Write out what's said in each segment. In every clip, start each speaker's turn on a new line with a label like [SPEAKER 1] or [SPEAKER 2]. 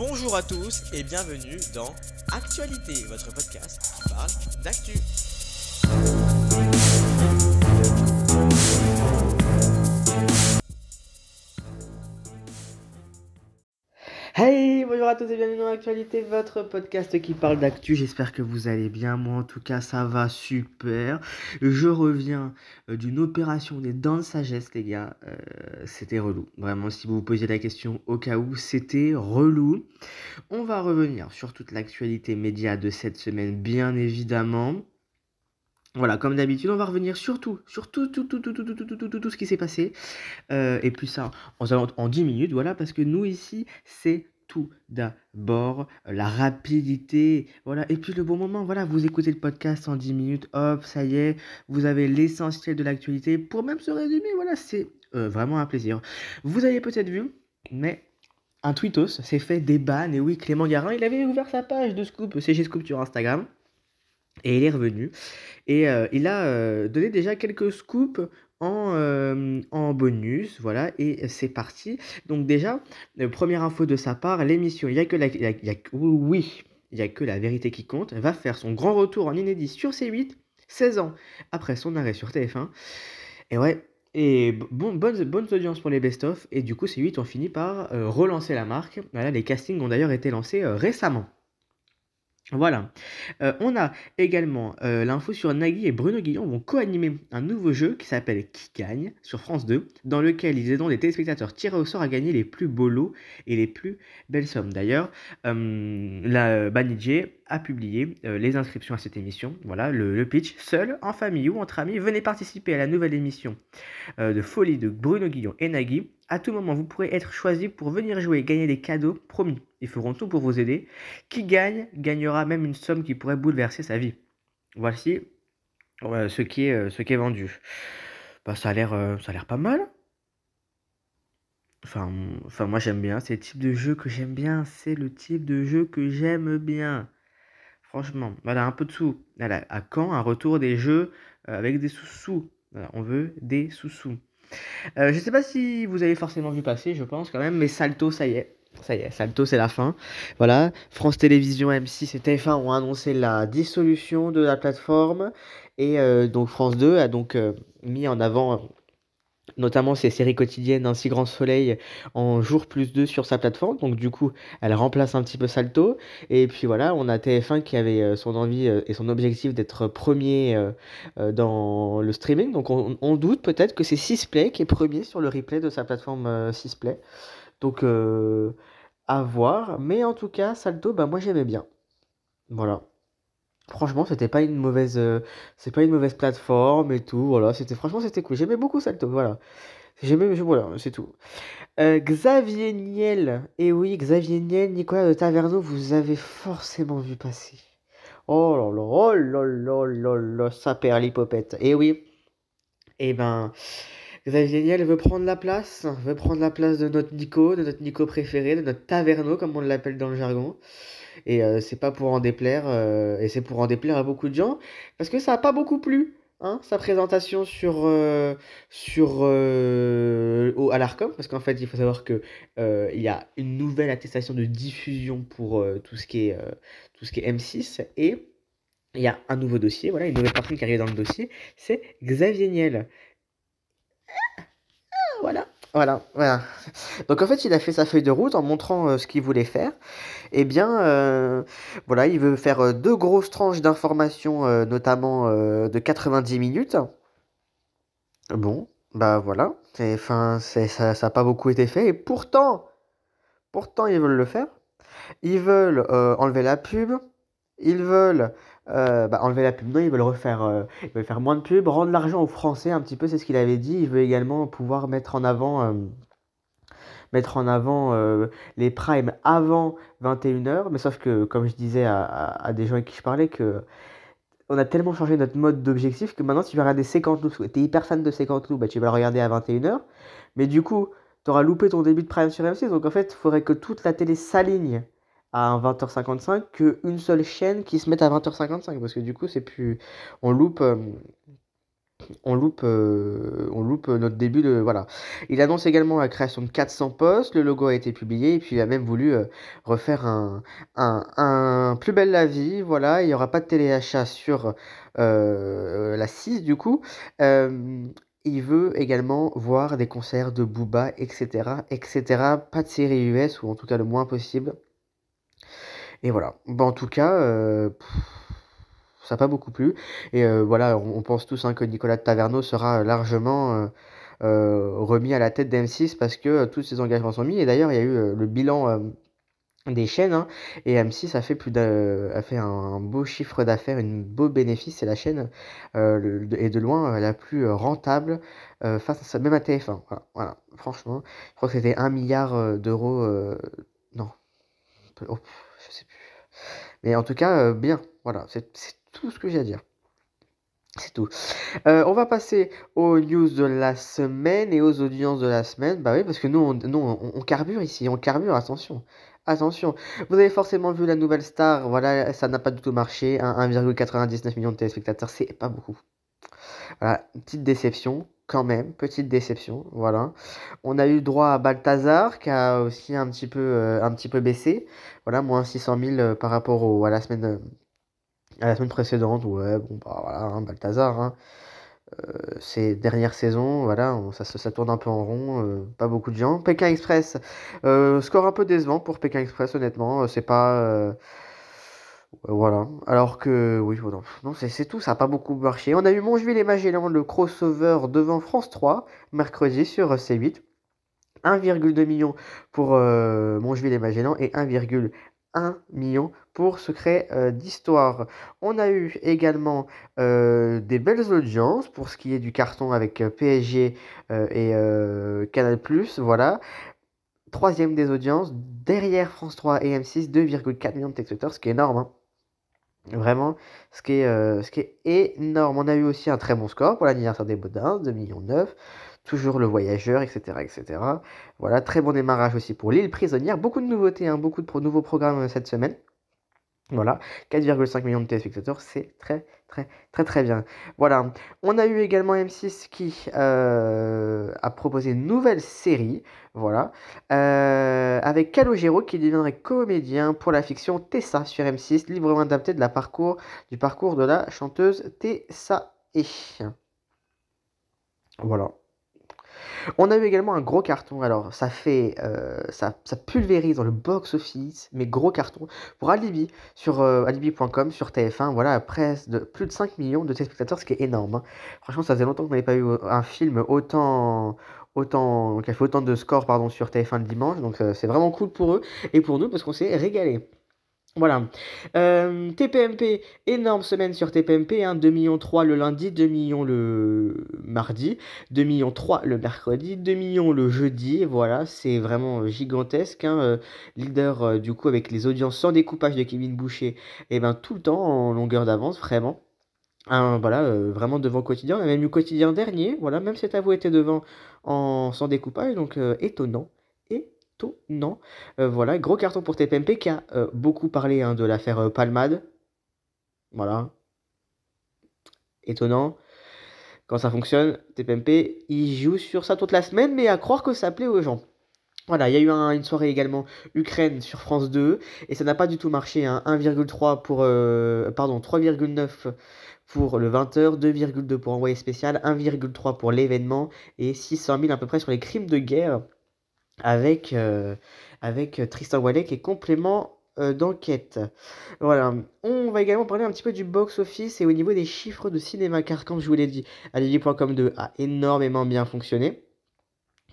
[SPEAKER 1] Bonjour à tous et bienvenue dans Actualité, votre podcast qui parle d'actu. Hey, bonjour à tous et bienvenue dans Actualité, votre podcast qui parle d'actu. J'espère que vous allez bien. Moi, en tout cas, ça va super. Je reviens euh, d'une opération des dents de sagesse, les gars. Euh, c'était relou. Vraiment, si vous vous posiez la question au cas où, c'était relou. On va revenir sur toute l'actualité média de cette semaine, bien évidemment. Voilà, comme d'habitude, on va revenir sur tout, sur tout, tout, tout, tout, tout, tout, tout, tout, tout, tout ce qui s'est passé. Euh, et puis ça, en, en 10 minutes, voilà, parce que nous ici, c'est tout d'abord la rapidité, voilà, et puis le bon moment, voilà, vous écoutez le podcast en 10 minutes, hop, ça y est, vous avez l'essentiel de l'actualité pour même se résumer, voilà, c'est euh, vraiment un plaisir. Vous avez peut-être vu, mais un tweetos s'est fait bannes, et oui, Clément Garin, il avait ouvert sa page de Scoop, CG Scoop sur Instagram, et il est revenu. Et euh, il a euh, donné déjà quelques scoops en, euh, en bonus. Voilà, et c'est parti. Donc déjà, première info de sa part, l'émission, il y a que la... vérité qui compte, va faire son grand retour en inédit sur C8, 16 ans après son arrêt sur TF1. Et ouais, et bon, bonnes, bonnes audiences pour les best-of. Et du coup, C8 ont fini par relancer la marque. Voilà, les castings ont d'ailleurs été lancés récemment. Voilà. Euh, on a également euh, l'info sur Nagui et Bruno Guillon vont co-animer un nouveau jeu qui s'appelle Qui gagne sur France 2, dans lequel ils aideront les téléspectateurs tirés au sort à gagner les plus beaux lots et les plus belles sommes. D'ailleurs, euh, la Banijé a publié euh, les inscriptions à cette émission. Voilà, le, pitch. Seul, en famille ou entre amis, venez participer à la nouvelle émission euh, de folie de Bruno Guillon et Nagui. À tout moment, vous pourrez être choisi pour venir jouer et gagner des cadeaux promis. Ils feront tout pour vous aider. Qui gagne gagnera même une somme qui pourrait bouleverser sa vie. Voici ouais, ce, qui est, euh, ce qui est vendu. Bah, ça a l'air ça pas mal. Enfin, enfin moi j'aime bien. C'est le type de jeu que j'aime bien. C'est le type de jeu que j'aime bien. Franchement, voilà, un peu de sous. Voilà, à quand un retour des jeux euh, avec des sous-sous On veut des sous-sous. Euh, je sais pas si vous avez forcément vu passer, je pense quand même, mais Salto, ça y est. Ça y est, Salto, c'est la fin. Voilà, France Télévisions, M6 et TF1 ont annoncé la dissolution de la plateforme. Et euh, donc France 2 a donc euh, mis en avant notamment ses séries quotidiennes Ainsi Grand Soleil en jour plus 2 sur sa plateforme. Donc du coup, elle remplace un petit peu Salto. Et puis voilà, on a TF1 qui avait euh, son envie euh, et son objectif d'être premier euh, dans le streaming. Donc on, doute peut-être que c'est Sisplay qui est premier sur le replay de sa plateforme Sisplay. Donc à voir. Mais en tout cas, Salto, bah moi j'aimais bien. Voilà. Franchement, c'était pas une mauvaise, euh, c'est pas une mauvaise plateforme et tout. Voilà, c'était franchement c'était cool. J'aimais beaucoup Salto. Voilà. J'aimais, c'est tout. Euh, Xavier Niel, et oui, Xavier Niel, Nicolas de Taverneau, vous avez forcément vu passer. Oh là là, oh là là là là, ça perd l'hypopète. Et oui, et ben, Xavier Niel veut prendre la place, veut prendre la place de notre Nico, de notre Nico préféré, de notre Taverneau, comme on l'appelle dans le jargon. Et euh, c'est pas pour en déplaire, euh, et c'est pour en déplaire à beaucoup de gens, parce que ça a pas beaucoup plu, hein, sa présentation sur, euh, sur euh, au, à l'Arcom, parce qu'en fait, il faut savoir que euh, y a une nouvelle attestation de diffusion pour tout ce qui est, tout ce qui est M6, et il y a un nouveau dossier, voilà, une nouvelle personne qui arrive dans le dossier, c'est Xavier Niel. Voilà, voilà, voilà. Donc en fait, il a fait sa feuille de route en montrant euh, ce qu'il voulait faire. Eh bien, euh, voilà, il veut faire euh, deux grosses tranches d'informations, notamment de 90 minutes. Bon, bah voilà. Enfin, ça, n'a pas beaucoup été fait. Et pourtant, pourtant, ils veulent le faire. Ils veulent enlever la pub. Ils veulent euh, bah, enlever la pub. Non, ils veulent refaire, euh, ils veulent faire moins de pub, rendre l'argent aux Français un petit peu. C'est ce qu'il avait dit. Il veut également pouvoir mettre en avant. euh, mettre en avant les primes avant 21h, mais sauf que, comme je disais à, à- des gens avec qui je parlais, que on a tellement changé notre mode d'objectif que maintenant, si tu veux regarder 50 loups, t'es hyper fan de 50 loups, bah, tu vas le regarder à 21h, mais du coup, tu auras loupé ton début de prime sur M6, donc en fait, il faudrait que toute la télé s'aligne à 20h55 qu'une seule chaîne qui se mette à 20h55, parce que du coup, c'est plus... On loupe... euh, on loupe, euh, on loupe notre début de. Voilà. Il annonce également la création de 400 postes. Le logo a été publié et puis il a même voulu euh, refaire un, un, un, plus belle la vie. Voilà. Il n'y aura pas de téléachat sur la 6 du coup. il veut également voir des concerts de Booba, etc. etc. Pas de série US ou en tout cas le moins possible. Et voilà. Bon, en tout cas ça n'a pas beaucoup plu. Et euh, voilà, on, pense tous hein, que Nicolas Taverneau sera largement euh, euh, remis à la tête d'M6 parce que tous ses engagements sont mis. Et d'ailleurs, il y a eu le bilan des chaînes hein, et M6 a fait plus a fait un, beau chiffre d'affaires, une beau bénéfice. C'est la chaîne et de loin la plus rentable face à ça, même à TF1. Voilà, franchement, je crois que c'était 1 milliard d'euros. non, oh. Mais en tout cas, bien. Voilà, c'est tout ce que j'ai à dire. C'est tout. Euh, on va passer aux news de la semaine et aux audiences de la semaine. Bah oui, parce que nous, on, on, carbure ici, on carbure, attention. Attention, vous avez forcément vu la nouvelle star, voilà, ça n'a pas du tout marché, 1,99 millions de téléspectateurs, c'est pas beaucoup. Voilà, petite déception, quand même, petite déception, voilà. On a eu droit à Balthazar, qui a aussi un petit peu, euh, un petit peu baissé, voilà, moins 600 000 euh, par rapport au, à la semaine à la semaine précédente, ouais, bon, bah voilà, hein, Balthazar, hein. Euh, ces dernières saisons, voilà, ça, ça tourne un peu en rond, euh, pas beaucoup de gens. Pékin Express, euh, score un peu décevant pour Pékin Express, honnêtement, c'est pas. Voilà, alors que, oui, non, c'est tout, ça n'a pas beaucoup marché. On a eu Mongeville et Magellan, le crossover devant France 3, mercredi sur C8. 1,2 million pour Mongeville et Magellan et 1,1 1 million pour Secret euh, d'Histoire. On a eu également euh, des belles audiences pour ce qui est du carton avec euh, PSG et Canal+. Voilà. Troisième des audiences, derrière France 3 et M6, 2,4 millions de téléspectateurs, ce qui est énorme. Hein. Vraiment, ce qui, est, ce qui est énorme. On a eu aussi un très bon score pour l'anniversaire des Baudins, 2 millions 9 toujours le voyageur, etc., etc. Voilà, très bon démarrage aussi pour l'île prisonnière. Beaucoup de nouveautés, hein, beaucoup de nouveaux programmes euh, cette semaine. Voilà, 4,5 millions de téléspectateurs, c'est très très très très bien. Voilà, on a eu également M6 qui euh, a proposé une nouvelle série, voilà, euh, avec Calogero qui deviendrait comédien pour la fiction Tessa sur M6, librement adapté de la parcours, du parcours de la chanteuse Tessa E. Voilà. On a eu également un gros carton. Alors, ça fait. Euh, ça, pulvérise dans le box-office, mais gros carton. Pour Alibi, sur euh, alibi.com, sur TF1, voilà, presse de plus de 5 millions de téléspectateurs, ce qui est énorme. Hein. Franchement, ça faisait longtemps qu'on n'avait pas eu euh, un film autant. Autant, qui a fait autant de scores pardon, sur TF1 le dimanche, donc c'est vraiment cool pour eux et pour nous parce qu'on s'est régalé. Voilà. Euh, TPMP, énorme semaine sur TPMP, hein, 2 millions 3 le lundi, 2 millions le mardi, 2 millions 3 le mercredi, 2 millions le jeudi, voilà, c'est vraiment gigantesque, hein, euh, leader euh, du coup avec les audiences sans découpage de Kevin Boucher, et eh ben tout le temps en longueur d'avance, vraiment. voilà, vraiment devant quotidien, on a même eu quotidien dernier, voilà, même cet avou était devant en sans découpage, donc étonnant non. Euh, voilà, gros carton pour TPMP qui a euh, beaucoup parlé hein, de l'affaire euh, Palmade. Voilà. Étonnant. Quand ça fonctionne, TPMP, il joue sur ça toute la semaine, mais à croire que ça plaît aux gens. Voilà, il y a eu une soirée également Ukraine sur France 2, et ça n'a pas du tout marché. 1,3 hein. pour. pardon, 3,9 pour le 20h, 2,2 pour envoyé spécial, 1,3 pour l'événement, et 600 000 à peu près sur les crimes de guerre avec, euh, avec Tristan Wallet qui est complément euh, d'enquête. Voilà. On va également parler un petit peu du box-office et au niveau des chiffres de cinéma, car comme je vous l'ai dit, Alibi.com 2 a énormément bien fonctionné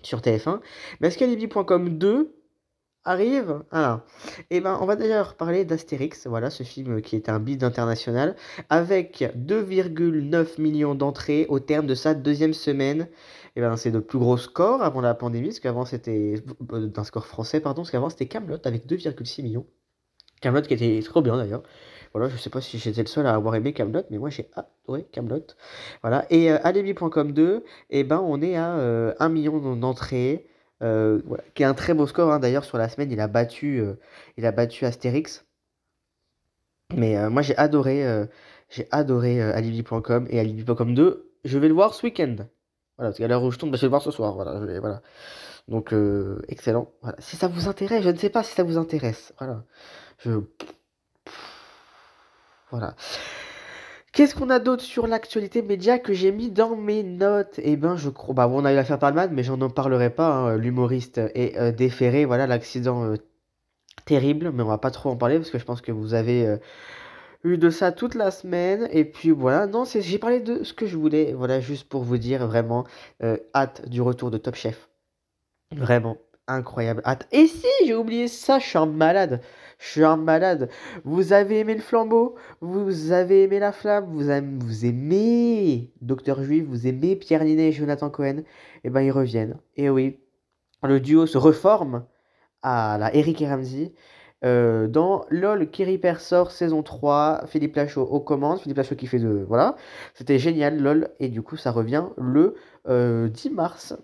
[SPEAKER 1] sur TF1. Mais est-ce qu'Alibi.com 2 arrive? Alors, et eh ben, on va d'ailleurs parler d'Astérix, voilà, ce film qui est un bid international, avec 2,9 millions d'entrées au terme de sa deuxième semaine eh ben, c'est de plus gros scores avant la pandémie, parce qu'avant c'était euh, d'un score français, pardon, parce qu'avant c'était Camelot avec 2,6 millions. Camelot qui était trop bien d'ailleurs. Voilà, je sais pas si j'étais le seul à avoir aimé Camelot, mais moi j'ai adoré Camelot. Voilà, et euh, 2, et ben on est à 1 euh, million d'entrées. Euh, qui est un très beau score hein. d'ailleurs sur la semaine il a battu il a battu Astérix mais moi j'ai adoré j'ai adoré Alibi.com et Alibi.com 2 je vais le voir ce week-end. Voilà, parce qu'à l'heure où je tourne, bah, je vais le voir ce soir. Voilà. Donc, euh, excellent. Voilà. Si ça vous intéresse, je ne sais pas si ça vous intéresse. Voilà. Je... Voilà. Qu'est-ce qu'on a d'autre sur l'actualité média que j'ai mis dans mes notes? Eh ben, je crois. Bah, on a eu l'affaire Palman, mais j'en en parlerai pas. Hein. L'humoriste est euh, déféré. Voilà, l'accident euh, terrible, mais on va pas trop en parler parce que je pense que vous avez eu de ça toute la semaine. Et puis voilà, non, j'ai parlé de ce que je voulais. Voilà, juste pour vous dire vraiment hâte du retour de Top Chef. Vraiment incroyable hâte. Et si, j'ai oublié ça, je suis un malade. Je suis un malade. Vous avez aimé le flambeau? Vous avez aimé la flamme? Vous, aimez, vous aimez Docteur Juif? Vous aimez Pierre Ninet et Jonathan Cohen? Eh ben, ils reviennent. Et oui, le duo se reforme à la Eric et Ramsey. Euh, dans LOL, Kiri sort saison 3, Philippe Lachaud aux commandes, Philippe Lachaud qui fait de... Voilà, c'était génial LOL, et du coup ça revient le 10 euh, mars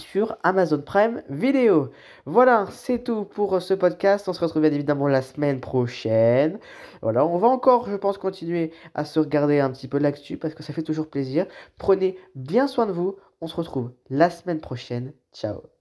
[SPEAKER 1] sur Amazon Prime Vidéo. Voilà, c'est tout pour ce podcast. On se retrouve bien évidemment la semaine prochaine. Voilà, on va encore, je pense, continuer à se regarder un petit peu l'actu parce que ça fait toujours plaisir. Prenez bien soin de vous. On se retrouve la semaine prochaine. Ciao.